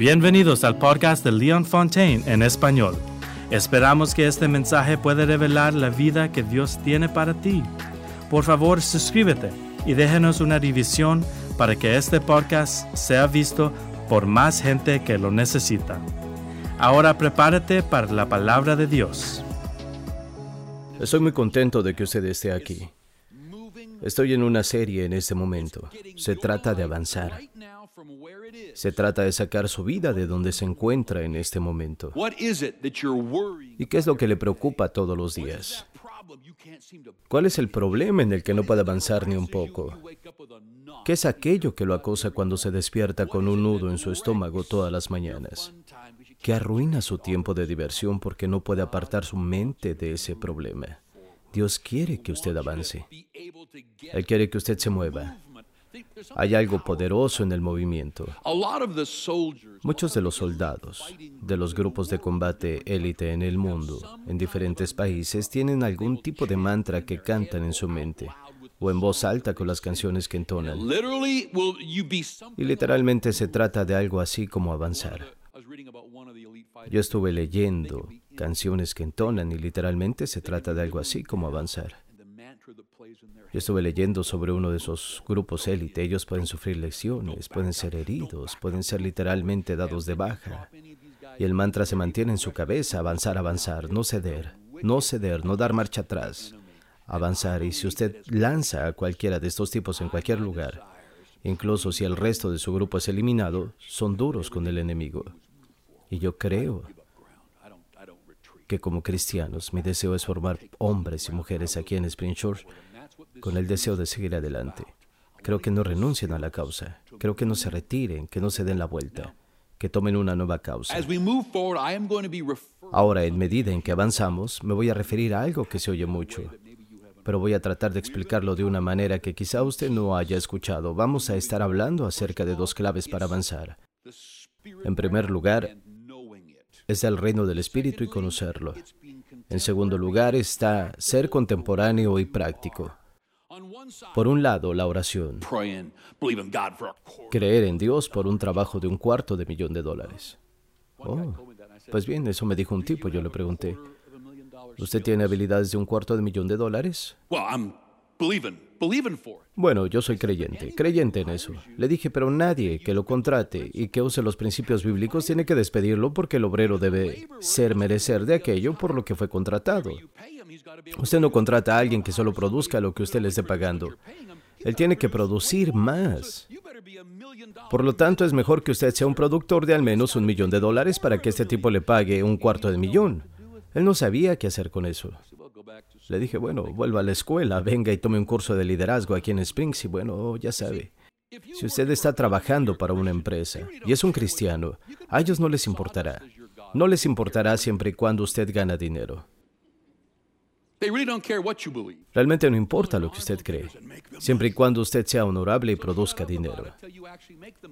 Bienvenidos al podcast de Leon Fontaine en español. Esperamos que este mensaje pueda revelar la vida que Dios tiene para ti. Por favor, suscríbete y déjenos una división para que este podcast sea visto por más gente que lo necesita. Ahora prepárate para la palabra de Dios. Estoy muy contento de que usted esté aquí. Estoy en una serie en este momento. Se trata de avanzar. Se trata de sacar su vida de donde se encuentra en este momento. ¿Y qué es lo que le preocupa todos los días? ¿Cuál es el problema en el que no puede avanzar ni un poco? ¿Qué es aquello que lo acosa cuando se despierta con un nudo en su estómago todas las mañanas? Que arruina su tiempo de diversión porque no puede apartar su mente de ese problema. Dios quiere que usted avance. Él quiere que usted se mueva. Hay algo poderoso en el movimiento. Muchos de los soldados de los grupos de combate élite en el mundo, en diferentes países, tienen algún tipo de mantra que cantan en su mente o en voz alta con las canciones que entonan. Y literalmente se trata de algo así como avanzar. Yo estuve leyendo canciones que entonan y literalmente se trata de algo así como avanzar. Yo estuve leyendo sobre uno de esos grupos élite. Ellos pueden sufrir lesiones, pueden ser heridos, pueden ser literalmente dados de baja. Y el mantra se mantiene en su cabeza, avanzar, avanzar, no ceder, no ceder, no dar marcha atrás, avanzar. Y si usted lanza a cualquiera de estos tipos en cualquier lugar, incluso si el resto de su grupo es eliminado, son duros con el enemigo. Y yo creo que como cristianos mi deseo es formar hombres y mujeres aquí en Spring Shore con el deseo de seguir adelante. Creo que no renuncien a la causa. Creo que no se retiren, que no se den la vuelta, que tomen una nueva causa. Ahora, en medida en que avanzamos, me voy a referir a algo que se oye mucho, pero voy a tratar de explicarlo de una manera que quizá usted no haya escuchado. Vamos a estar hablando acerca de dos claves para avanzar. En primer lugar, es el reino del Espíritu y conocerlo. En segundo lugar está ser contemporáneo y práctico. Por un lado, la oración. Creer en Dios por un trabajo de un cuarto de millón de dólares. Oh, pues bien, eso me dijo un tipo. Yo le pregunté, ¿usted tiene habilidades de un cuarto de millón de dólares? Bueno, yo soy creyente, creyente en eso. Le dije, pero nadie que lo contrate y que use los principios bíblicos tiene que despedirlo porque el obrero debe ser merecer de aquello por lo que fue contratado. Usted no contrata a alguien que solo produzca lo que usted le esté pagando. Él tiene que producir más. Por lo tanto, es mejor que usted sea un productor de al menos un millón de dólares para que este tipo le pague un cuarto de millón. Él no sabía qué hacer con eso. Le dije, bueno, vuelva a la escuela, venga y tome un curso de liderazgo aquí en Springs y bueno, ya sabe. Si usted está trabajando para una empresa y es un cristiano, a ellos no les importará. No les importará siempre y cuando usted gana dinero. Realmente no importa lo que usted cree, siempre y cuando usted sea honorable y produzca dinero.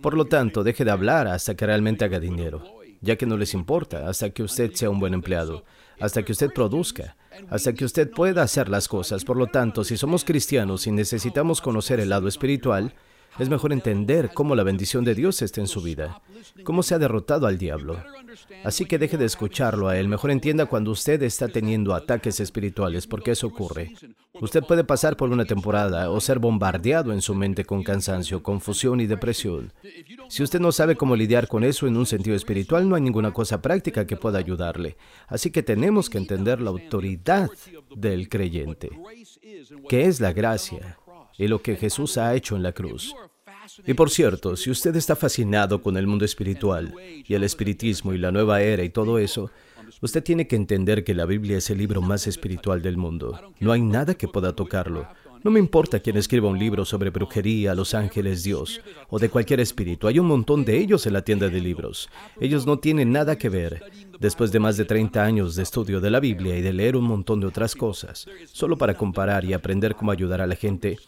Por lo tanto, deje de hablar hasta que realmente haga dinero, ya que no les importa, hasta que usted sea un buen empleado, hasta que usted produzca, hasta que usted pueda hacer las cosas. Por lo tanto, si somos cristianos y necesitamos conocer el lado espiritual, es mejor entender cómo la bendición de Dios está en su vida, cómo se ha derrotado al diablo. Así que deje de escucharlo a él, mejor entienda cuando usted está teniendo ataques espirituales, porque eso ocurre. Usted puede pasar por una temporada o ser bombardeado en su mente con cansancio, confusión y depresión. Si usted no sabe cómo lidiar con eso en un sentido espiritual, no hay ninguna cosa práctica que pueda ayudarle. Así que tenemos que entender la autoridad del creyente, que es la gracia y lo que Jesús ha hecho en la cruz. Y por cierto, si usted está fascinado con el mundo espiritual y el espiritismo y la nueva era y todo eso, usted tiene que entender que la Biblia es el libro más espiritual del mundo. No hay nada que pueda tocarlo. No me importa quién escriba un libro sobre brujería, los ángeles, Dios o de cualquier espíritu. Hay un montón de ellos en la tienda de libros. Ellos no tienen nada que ver. Después de más de 30 años de estudio de la Biblia y de leer un montón de otras cosas, solo para comparar y aprender cómo ayudar a la gente,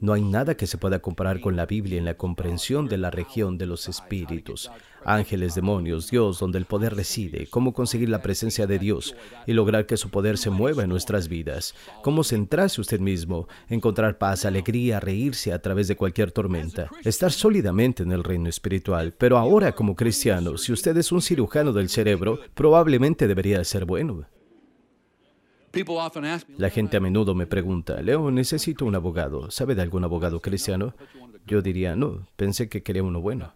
no hay nada que se pueda comparar con la Biblia en la comprensión de la región de los espíritus. ángeles, demonios, Dios, donde el poder reside, cómo conseguir la presencia de Dios y lograr que su poder se mueva en nuestras vidas, cómo centrarse usted mismo, encontrar paz, alegría, reírse a través de cualquier tormenta, estar sólidamente en el reino espiritual. Pero ahora como cristiano, si usted es un cirujano del cerebro, probablemente debería ser bueno. La gente a menudo me pregunta, Leo, necesito un abogado. ¿Sabe de algún abogado cristiano? Yo diría, no, pensé que quería uno bueno.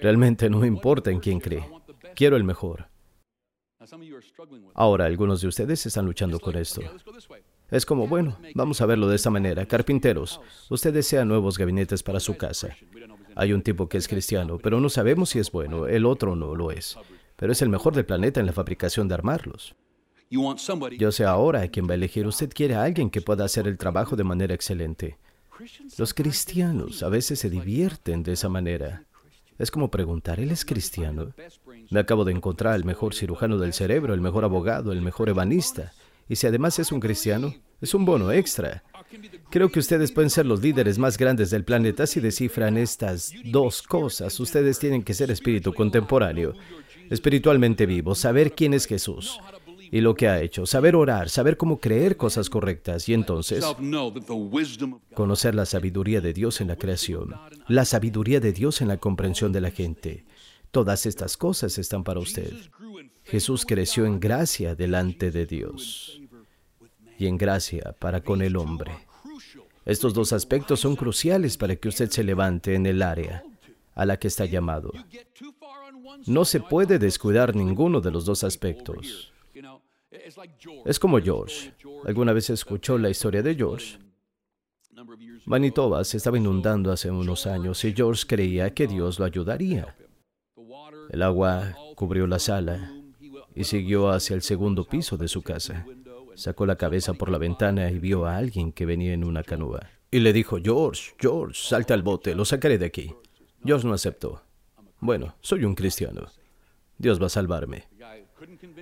Realmente no me importa en quién cree. Quiero el mejor. Ahora, algunos de ustedes están luchando con esto. Es como, bueno, vamos a verlo de esta manera. Carpinteros, usted desea nuevos gabinetes para su casa. Hay un tipo que es cristiano, pero no sabemos si es bueno. El otro no lo es. Pero es el mejor del planeta en la fabricación de armarlos. Yo sé ahora a quién va a elegir. Usted quiere a alguien que pueda hacer el trabajo de manera excelente. Los cristianos a veces se divierten de esa manera. Es como preguntar, ¿él es cristiano? Me acabo de encontrar el mejor cirujano del cerebro, el mejor abogado, el mejor ebanista. Y si además es un cristiano, es un bono extra. Creo que ustedes pueden ser los líderes más grandes del planeta si descifran estas dos cosas. Ustedes tienen que ser espíritu contemporáneo, espiritualmente vivo, saber quién es Jesús, y lo que ha hecho, saber orar, saber cómo creer cosas correctas y entonces conocer la sabiduría de Dios en la creación, la sabiduría de Dios en la comprensión de la gente. Todas estas cosas están para usted. Jesús creció en gracia delante de Dios y en gracia para con el hombre. Estos dos aspectos son cruciales para que usted se levante en el área a la que está llamado. No se puede descuidar ninguno de los dos aspectos. Es como George. ¿Alguna vez escuchó la historia de George? Manitoba se estaba inundando hace unos años y George creía que Dios lo ayudaría. El agua cubrió la sala y siguió hacia el segundo piso de su casa. Sacó la cabeza por la ventana y vio a alguien que venía en una canoa. Y le dijo, George, George, salta al bote, lo sacaré de aquí. George no aceptó. Bueno, soy un cristiano. Dios va a salvarme.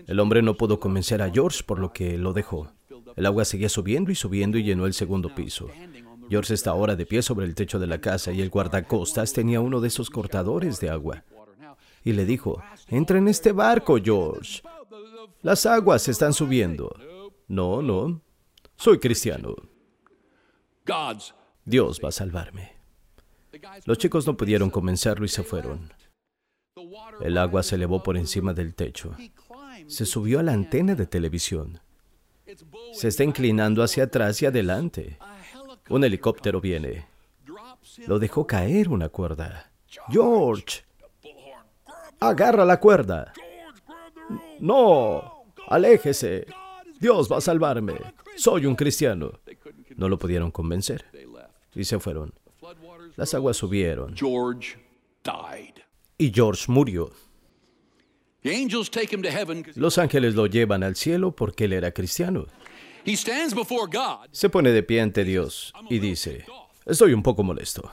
El hombre no pudo convencer a George, por lo que lo dejó. El agua seguía subiendo y subiendo y llenó el segundo piso. George está ahora de pie sobre el techo de la casa y el guardacostas tenía uno de esos cortadores de agua. Y le dijo, entra en este barco, George. Las aguas están subiendo. No, no. Soy cristiano. Dios va a salvarme. Los chicos no pudieron convencerlo y se fueron. El agua se elevó por encima del techo se subió a la antena de televisión. Se está inclinando hacia atrás y adelante. Un helicóptero viene. Lo dejó caer una cuerda. George, agarra la cuerda. No, aléjese. Dios va a salvarme. Soy un cristiano. No lo pudieron convencer. Y se fueron. Las aguas subieron. Y George murió. Los ángeles lo llevan al cielo porque él era cristiano. Se pone de pie ante Dios y dice, estoy un poco molesto.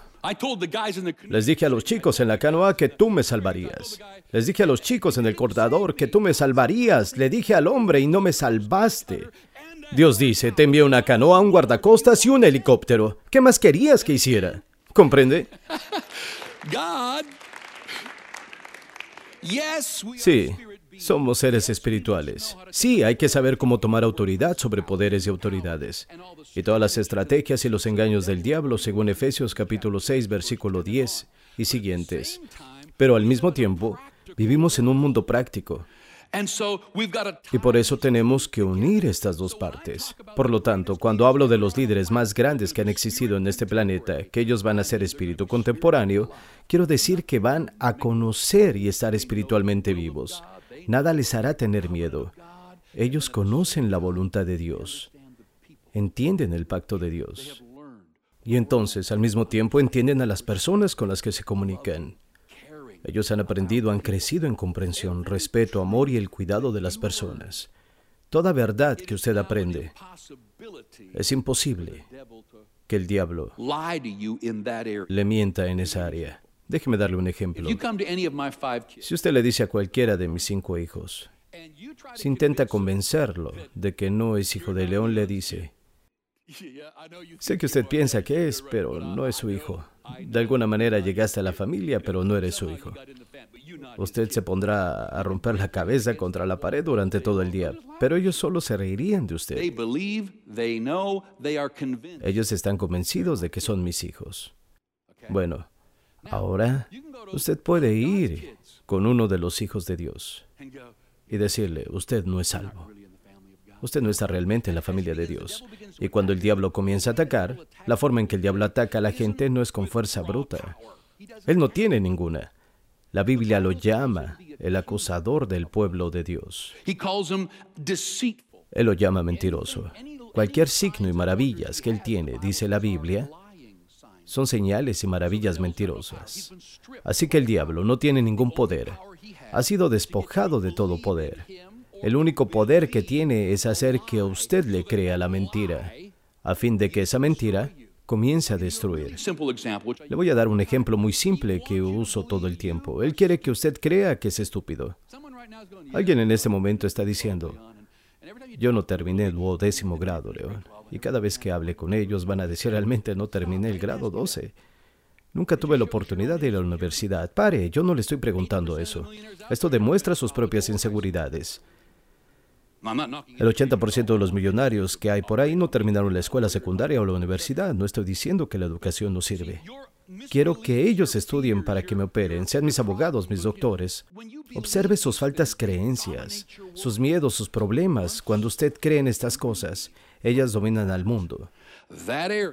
Les dije a los chicos en la canoa que tú me salvarías. Les dije a los chicos en el cortador que tú me salvarías. Le dije al hombre y no me salvaste. Dios dice, te envié una canoa, un guardacostas y un helicóptero. ¿Qué más querías que hiciera? ¿Comprende? Sí, somos seres espirituales. Sí, hay que saber cómo tomar autoridad sobre poderes y autoridades. Y todas las estrategias y los engaños del diablo, según Efesios capítulo 6, versículo 10 y siguientes. Pero al mismo tiempo, vivimos en un mundo práctico. Y por eso tenemos que unir estas dos partes. Por lo tanto, cuando hablo de los líderes más grandes que han existido en este planeta, que ellos van a ser espíritu contemporáneo, quiero decir que van a conocer y estar espiritualmente vivos. Nada les hará tener miedo. Ellos conocen la voluntad de Dios, entienden el pacto de Dios. Y entonces, al mismo tiempo, entienden a las personas con las que se comunican. Ellos han aprendido, han crecido en comprensión, respeto, amor y el cuidado de las personas. Toda verdad que usted aprende, es imposible que el diablo le mienta en esa área. Déjeme darle un ejemplo. Si usted le dice a cualquiera de mis cinco hijos, si intenta convencerlo de que no es hijo de león, le dice, sé que usted piensa que es, pero no es su hijo. De alguna manera llegaste a la familia, pero no eres su hijo. Usted se pondrá a romper la cabeza contra la pared durante todo el día, pero ellos solo se reirían de usted. Ellos están convencidos de que son mis hijos. Bueno, ahora usted puede ir con uno de los hijos de Dios y decirle, usted no es salvo. Usted no está realmente en la familia de Dios. Y cuando el diablo comienza a atacar, la forma en que el diablo ataca a la gente no es con fuerza bruta. Él no tiene ninguna. La Biblia lo llama el acusador del pueblo de Dios. Él lo llama mentiroso. Cualquier signo y maravillas que él tiene, dice la Biblia, son señales y maravillas mentirosas. Así que el diablo no tiene ningún poder. Ha sido despojado de todo poder. El único poder que tiene es hacer que usted le crea la mentira, a fin de que esa mentira comience a destruir. Le voy a dar un ejemplo muy simple que uso todo el tiempo. Él quiere que usted crea que es estúpido. Alguien en este momento está diciendo, yo no terminé el duodécimo grado, León. Y cada vez que hable con ellos van a decir, realmente no terminé el grado 12. Nunca tuve la oportunidad de ir a la universidad. Pare, yo no le estoy preguntando eso. Esto demuestra sus propias inseguridades. El 80% de los millonarios que hay por ahí no terminaron la escuela secundaria o la universidad. No estoy diciendo que la educación no sirve. Quiero que ellos estudien para que me operen, sean mis abogados, mis doctores. Observe sus faltas creencias, sus miedos, sus problemas. Cuando usted cree en estas cosas, ellas dominan al mundo.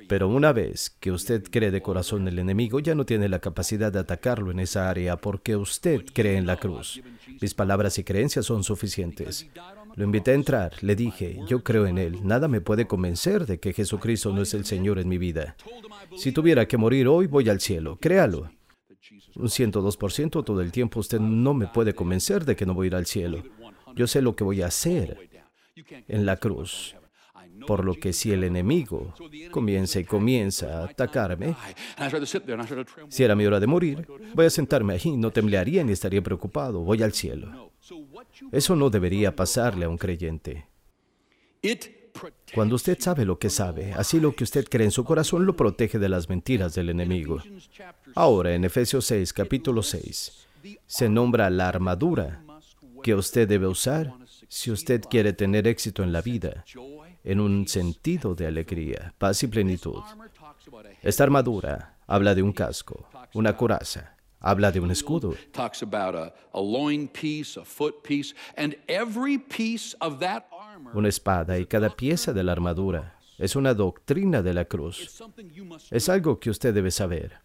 Pero una vez que usted cree de corazón el enemigo, ya no tiene la capacidad de atacarlo en esa área porque usted cree en la cruz. Mis palabras y creencias son suficientes. Lo invité a entrar, le dije, yo creo en Él, nada me puede convencer de que Jesucristo no es el Señor en mi vida. Si tuviera que morir hoy, voy al cielo, créalo. Un 102% todo el tiempo usted no me puede convencer de que no voy a ir al cielo. Yo sé lo que voy a hacer en la cruz. Por lo que si el enemigo comienza y comienza a atacarme, si era mi hora de morir, voy a sentarme allí, no temblaría ni estaría preocupado, voy al cielo. Eso no debería pasarle a un creyente. Cuando usted sabe lo que sabe, así lo que usted cree en su corazón lo protege de las mentiras del enemigo. Ahora, en Efesios 6, capítulo 6, se nombra la armadura que usted debe usar si usted quiere tener éxito en la vida, en un sentido de alegría, paz y plenitud. Esta armadura habla de un casco, una coraza, habla de un escudo. Una espada y cada pieza de la armadura es una doctrina de la cruz. Es algo que usted debe saber.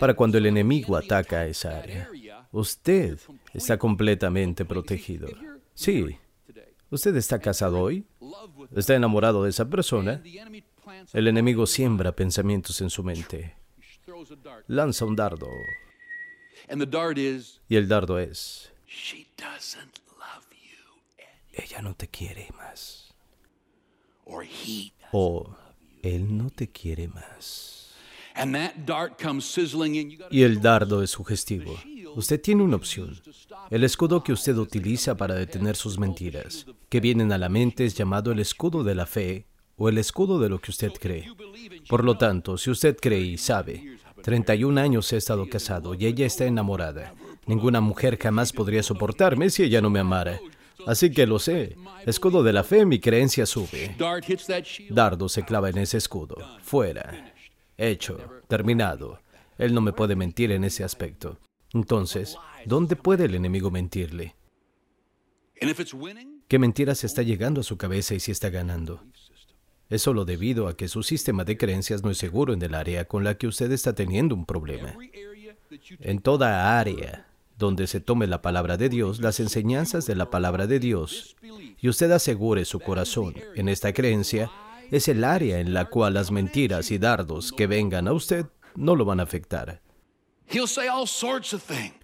Para cuando el enemigo ataca esa área, usted está completamente protegido. Sí, usted está casado hoy, está enamorado de esa persona, el enemigo siembra pensamientos en su mente. Lanza un dardo y el dardo es, ella no te quiere más. O él no te quiere más. Y el dardo es sugestivo. Usted tiene una opción. El escudo que usted utiliza para detener sus mentiras, que vienen a la mente, es llamado el escudo de la fe o el escudo de lo que usted cree. Por lo tanto, si usted cree y sabe 31 años he estado casado y ella está enamorada. Ninguna mujer jamás podría soportarme si ella no me amara. Así que lo sé. Escudo de la fe, mi creencia sube. Dardo se clava en ese escudo. Fuera. Hecho. Terminado. Él no me puede mentir en ese aspecto. Entonces, ¿dónde puede el enemigo mentirle? ¿Qué mentiras está llegando a su cabeza y si está ganando? Es solo debido a que su sistema de creencias no es seguro en el área con la que usted está teniendo un problema. En toda área donde se tome la palabra de Dios, las enseñanzas de la palabra de Dios, y usted asegure su corazón en esta creencia, es el área en la cual las mentiras y dardos que vengan a usted no lo van a afectar.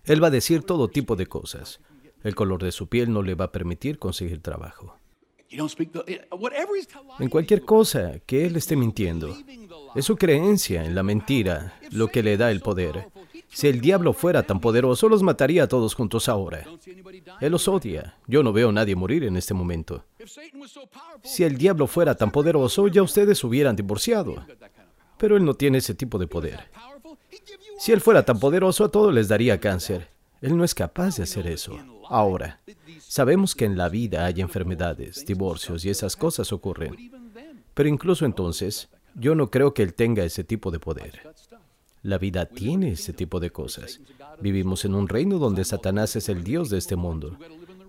Él va a decir todo tipo de cosas. El color de su piel no le va a permitir conseguir trabajo. En cualquier cosa que Él esté mintiendo, es su creencia en la mentira lo que le da el poder. Si el diablo fuera tan poderoso, los mataría a todos juntos ahora. Él los odia. Yo no veo a nadie morir en este momento. Si el diablo fuera tan poderoso, ya ustedes hubieran divorciado. Pero él no tiene ese tipo de poder. Si Él fuera tan poderoso, a todos les daría cáncer. Él no es capaz de hacer eso. Ahora, sabemos que en la vida hay enfermedades, divorcios y esas cosas ocurren. Pero incluso entonces, yo no creo que Él tenga ese tipo de poder. La vida tiene ese tipo de cosas. Vivimos en un reino donde Satanás es el Dios de este mundo.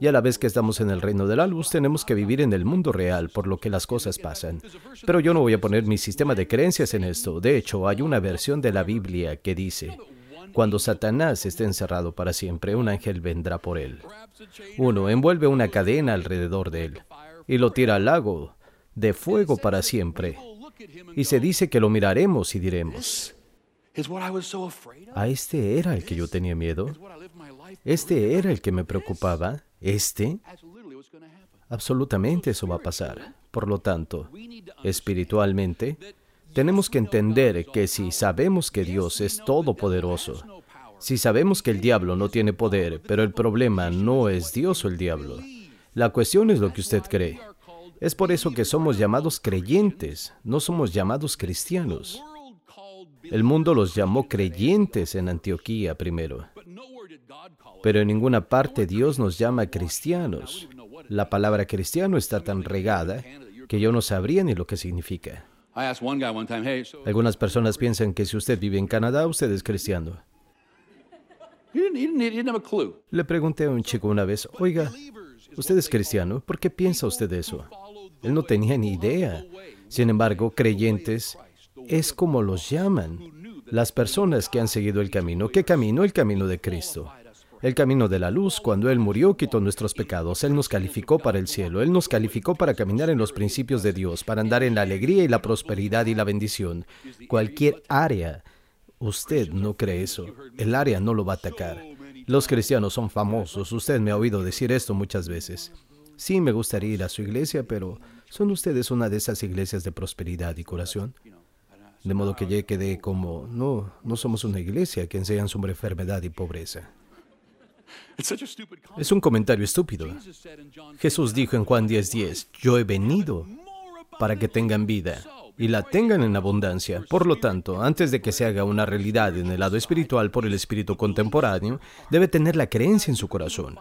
Y a la vez que estamos en el reino de la luz, tenemos que vivir en el mundo real, por lo que las cosas pasan. Pero yo no voy a poner mi sistema de creencias en esto. De hecho, hay una versión de la Biblia que dice, cuando Satanás esté encerrado para siempre, un ángel vendrá por él. Uno envuelve una cadena alrededor de él y lo tira al lago de fuego para siempre. Y se dice que lo miraremos y diremos, ¿a este era el que yo tenía miedo? ¿Este era el que me preocupaba? Este, absolutamente eso va a pasar. Por lo tanto, espiritualmente, tenemos que entender que si sabemos que Dios es todopoderoso, si sabemos que el diablo no tiene poder, pero el problema no es Dios o el diablo, la cuestión es lo que usted cree. Es por eso que somos llamados creyentes, no somos llamados cristianos. El mundo los llamó creyentes en Antioquía primero. Pero en ninguna parte Dios nos llama cristianos. La palabra cristiano está tan regada que yo no sabría ni lo que significa. Algunas personas piensan que si usted vive en Canadá, usted es cristiano. Le pregunté a un chico una vez, oiga, ¿usted es cristiano? ¿Por qué piensa usted eso? Él no tenía ni idea. Sin embargo, creyentes es como los llaman. Las personas que han seguido el camino. ¿Qué camino? El camino de Cristo el camino de la luz. Cuando Él murió, quitó nuestros pecados. Él nos calificó para el cielo. Él nos calificó para caminar en los principios de Dios, para andar en la alegría y la prosperidad y la bendición. Cualquier área, usted no cree eso. El área no lo va a atacar. Los cristianos son famosos. Usted me ha oído decir esto muchas veces. Sí, me gustaría ir a su iglesia, pero ¿son ustedes una de esas iglesias de prosperidad y curación? De modo que ya quedé como, no, no somos una iglesia que enseñan sobre enfermedad y pobreza. Es un comentario estúpido. Jesús dijo en Juan 10:10, yo he venido para que tengan vida y la tengan en abundancia. Por lo tanto, antes de que se haga una realidad en el lado espiritual por el espíritu contemporáneo, debe tener la creencia en su corazón.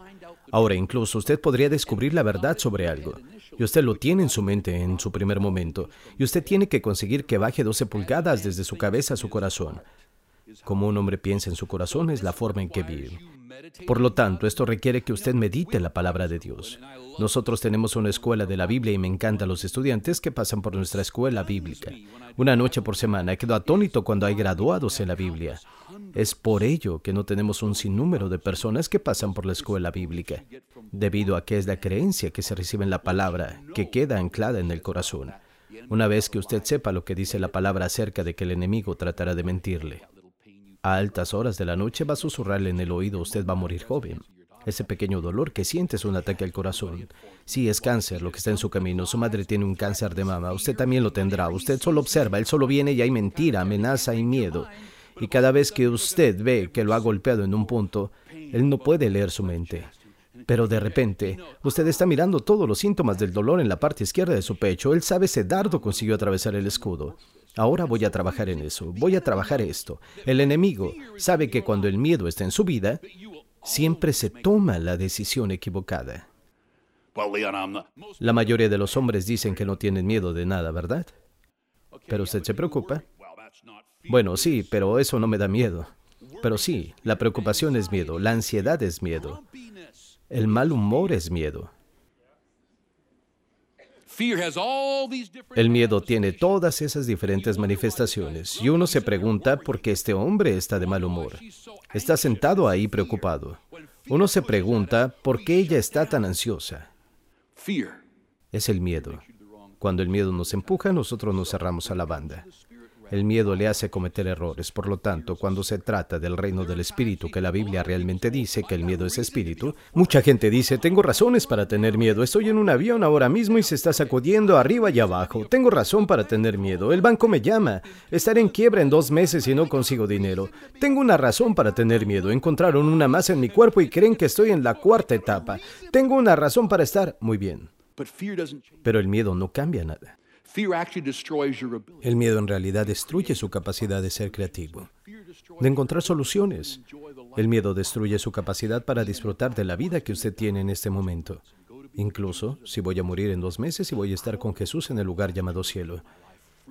Ahora, incluso usted podría descubrir la verdad sobre algo, y usted lo tiene en su mente en su primer momento, y usted tiene que conseguir que baje 12 pulgadas desde su cabeza a su corazón. Como un hombre piensa en su corazón es la forma en que vive. Por lo tanto, esto requiere que usted medite la palabra de Dios. Nosotros tenemos una escuela de la Biblia y me encantan los estudiantes que pasan por nuestra escuela bíblica. Una noche por semana quedo atónito cuando hay graduados en la Biblia. Es por ello que no tenemos un sinnúmero de personas que pasan por la escuela bíblica, debido a que es la creencia que se recibe en la palabra que queda anclada en el corazón. Una vez que usted sepa lo que dice la palabra acerca de que el enemigo tratará de mentirle, a altas horas de la noche va a susurrarle en el oído, usted va a morir joven. Ese pequeño dolor que siente es un ataque al corazón. Si es cáncer lo que está en su camino. Su madre tiene un cáncer de mama. Usted también lo tendrá. Usted solo observa. Él solo viene y hay mentira, amenaza y miedo. Y cada vez que usted ve que lo ha golpeado en un punto, él no puede leer su mente. Pero de repente, usted está mirando todos los síntomas del dolor en la parte izquierda de su pecho. Él sabe ese dardo consiguió atravesar el escudo. Ahora voy a trabajar en eso, voy a trabajar esto. El enemigo sabe que cuando el miedo está en su vida, siempre se toma la decisión equivocada. La mayoría de los hombres dicen que no tienen miedo de nada, ¿verdad? Pero usted se preocupa. Bueno, sí, pero eso no me da miedo. Pero sí, la preocupación es miedo, la ansiedad es miedo, el mal humor es miedo. El miedo tiene todas esas diferentes manifestaciones y uno se pregunta por qué este hombre está de mal humor. Está sentado ahí preocupado. Uno se pregunta por qué ella está tan ansiosa. Es el miedo. Cuando el miedo nos empuja, nosotros nos cerramos a la banda. El miedo le hace cometer errores. Por lo tanto, cuando se trata del reino del espíritu, que la Biblia realmente dice que el miedo es espíritu, mucha gente dice, tengo razones para tener miedo. Estoy en un avión ahora mismo y se está sacudiendo arriba y abajo. Tengo razón para tener miedo. El banco me llama. Estaré en quiebra en dos meses y no consigo dinero. Tengo una razón para tener miedo. Encontraron una masa en mi cuerpo y creen que estoy en la cuarta etapa. Tengo una razón para estar muy bien. Pero el miedo no cambia nada. El miedo en realidad destruye su capacidad de ser creativo, de encontrar soluciones. El miedo destruye su capacidad para disfrutar de la vida que usted tiene en este momento. Incluso si voy a morir en dos meses y voy a estar con Jesús en el lugar llamado cielo.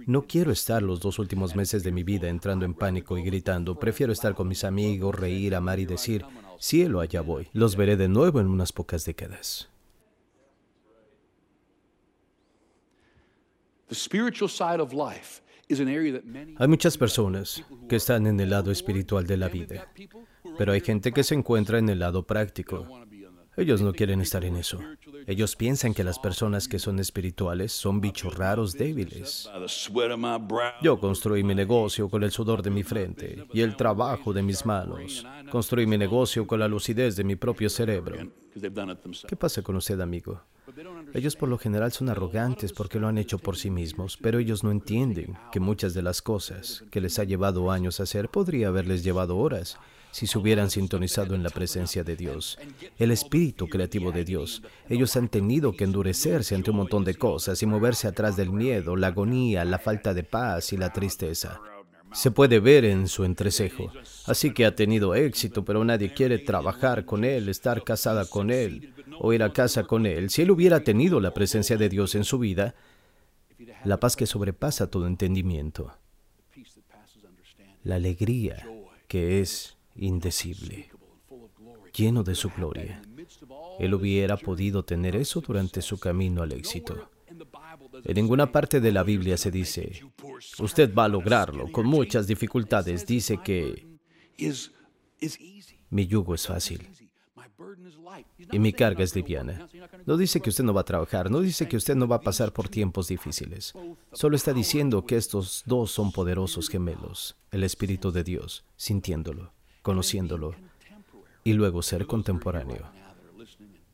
No quiero estar los dos últimos meses de mi vida entrando en pánico y gritando. Prefiero estar con mis amigos, reír, amar y decir, cielo, allá voy. Los veré de nuevo en unas pocas décadas. Hay muchas personas que están en el lado espiritual de la vida, pero hay gente que se encuentra en el lado práctico. Ellos no quieren estar en eso. Ellos piensan que las personas que son espirituales son bichos raros débiles. Yo construí mi negocio con el sudor de mi frente y el trabajo de mis manos. Construí mi negocio con la lucidez de mi propio cerebro. ¿Qué pasa con usted, amigo? Ellos por lo general son arrogantes porque lo han hecho por sí mismos, pero ellos no entienden que muchas de las cosas que les ha llevado años hacer podría haberles llevado horas si se hubieran sintonizado en la presencia de Dios, el espíritu creativo de Dios. Ellos han tenido que endurecerse ante un montón de cosas y moverse atrás del miedo, la agonía, la falta de paz y la tristeza. Se puede ver en su entrecejo. Así que ha tenido éxito, pero nadie quiere trabajar con él, estar casada con él o ir a casa con él. Si él hubiera tenido la presencia de Dios en su vida, la paz que sobrepasa todo entendimiento, la alegría que es indecible, lleno de su gloria. Él hubiera podido tener eso durante su camino al éxito. En ninguna parte de la Biblia se dice, usted va a lograrlo con muchas dificultades. Dice que mi yugo es fácil y mi carga es liviana. No dice que usted no va a trabajar, no dice que usted no va a pasar por tiempos difíciles. Solo está diciendo que estos dos son poderosos gemelos, el Espíritu de Dios, sintiéndolo conociéndolo y luego ser contemporáneo.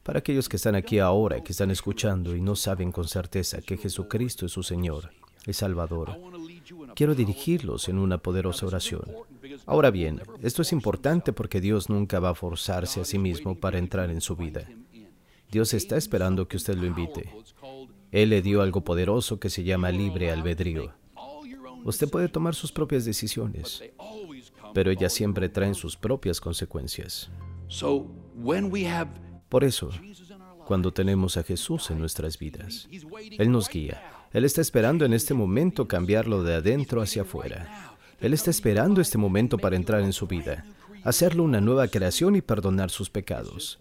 Para aquellos que están aquí ahora, que están escuchando y no saben con certeza que Jesucristo es su Señor y Salvador, quiero dirigirlos en una poderosa oración. Ahora bien, esto es importante porque Dios nunca va a forzarse a sí mismo para entrar en su vida. Dios está esperando que usted lo invite. Él le dio algo poderoso que se llama libre albedrío. Usted puede tomar sus propias decisiones, pero ellas siempre traen sus propias consecuencias. Por eso, cuando tenemos a Jesús en nuestras vidas, Él nos guía. Él está esperando en este momento cambiarlo de adentro hacia afuera. Él está esperando este momento para entrar en su vida, hacerlo una nueva creación y perdonar sus pecados.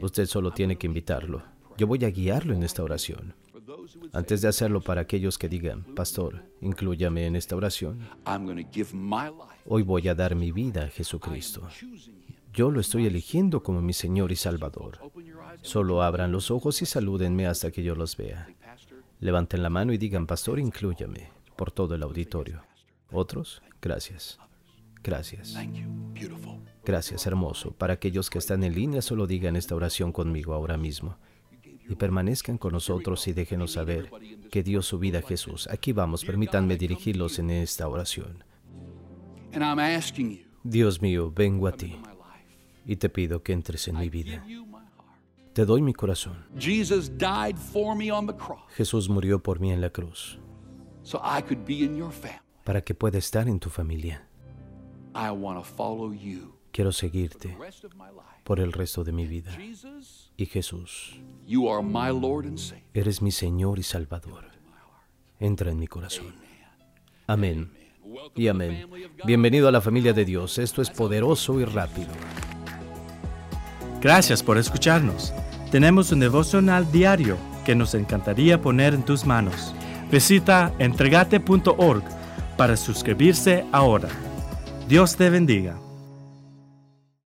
Usted solo tiene que invitarlo. Yo voy a guiarlo en esta oración. Antes de hacerlo para aquellos que digan, Pastor, inclúyame en esta oración, hoy voy a dar mi vida a Jesucristo. Yo lo estoy eligiendo como mi Señor y Salvador. Solo abran los ojos y salúdenme hasta que yo los vea. Levanten la mano y digan, Pastor, inclúyame por todo el auditorio. Otros, gracias. Gracias. Gracias, hermoso. Para aquellos que están en línea, solo digan esta oración conmigo ahora mismo y permanezcan con nosotros y déjenos saber que dio su vida a Jesús. Aquí vamos, permítanme dirigirlos en esta oración. Dios mío, vengo a ti y te pido que entres en mi vida. Te doy mi corazón. Jesús murió por mí en la cruz para que pueda estar en tu familia. Quiero seguirte por el resto de mi vida. Y Jesús, eres mi Señor y Salvador. Entra en mi corazón. Amén. Y amén. Bienvenido a la familia de Dios. Esto es poderoso y rápido. Gracias por escucharnos. Tenemos un devocional diario que nos encantaría poner en tus manos. Visita entregate.org para suscribirse ahora. Dios te bendiga.